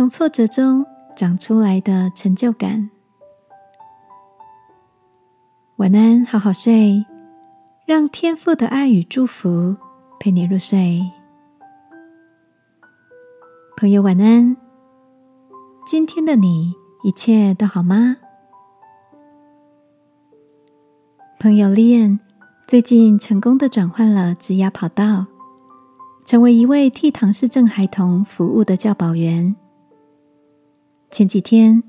从挫折中长出来的成就感。晚安，好好睡，让天父的爱与祝福陪你入睡。朋友，晚安。今天的你一切都好吗？朋友丽燕最近成功的转换了职涯跑道，成为一位替唐氏症孩童服务的教保员。前几天，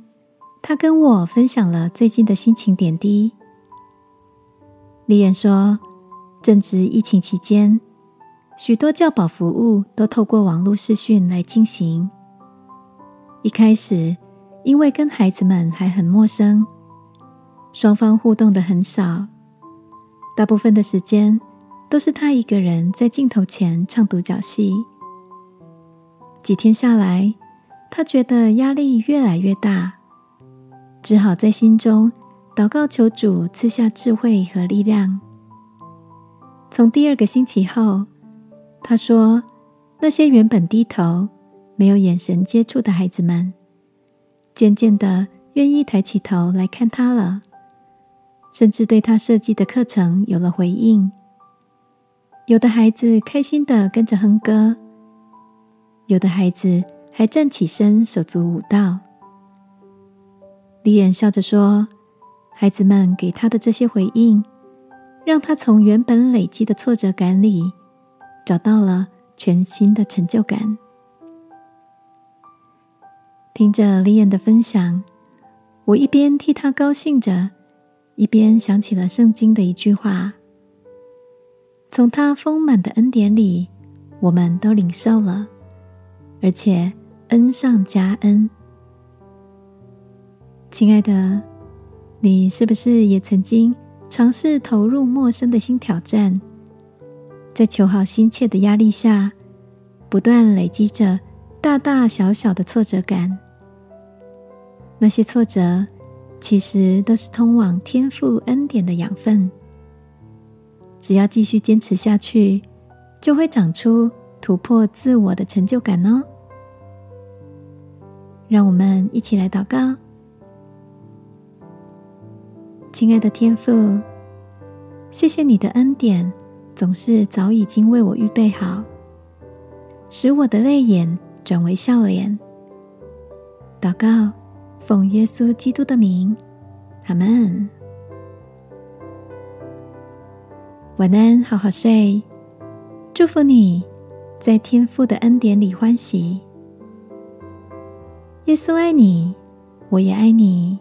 他跟我分享了最近的心情点滴。丽燕说，正值疫情期间，许多教保服务都透过网络视讯来进行。一开始，因为跟孩子们还很陌生，双方互动的很少。大部分的时间都是他一个人在镜头前唱独角戏。几天下来，他觉得压力越来越大，只好在心中祷告求主赐下智慧和力量。从第二个星期后，他说：“那些原本低头、没有眼神接触的孩子们，渐渐的愿意抬起头来看他了。”甚至对他设计的课程有了回应。有的孩子开心的跟着哼歌，有的孩子还站起身手足舞蹈。李眼笑着说：“孩子们给他的这些回应，让他从原本累积的挫折感里找到了全新的成就感。”听着李眼的分享，我一边替他高兴着。一边想起了圣经的一句话：“从他丰满的恩典里，我们都领受了，而且恩上加恩。”亲爱的，你是不是也曾经尝试投入陌生的新挑战，在求好心切的压力下，不断累积着大大小小的挫折感？那些挫折。其实都是通往天赋恩典的养分。只要继续坚持下去，就会长出突破自我的成就感哦。让我们一起来祷告，亲爱的天父，谢谢你的恩典，总是早已经为我预备好，使我的泪眼转为笑脸。祷告。奉耶稣基督的名，阿门。晚安，好好睡。祝福你在天父的恩典里欢喜。耶稣爱你，我也爱你。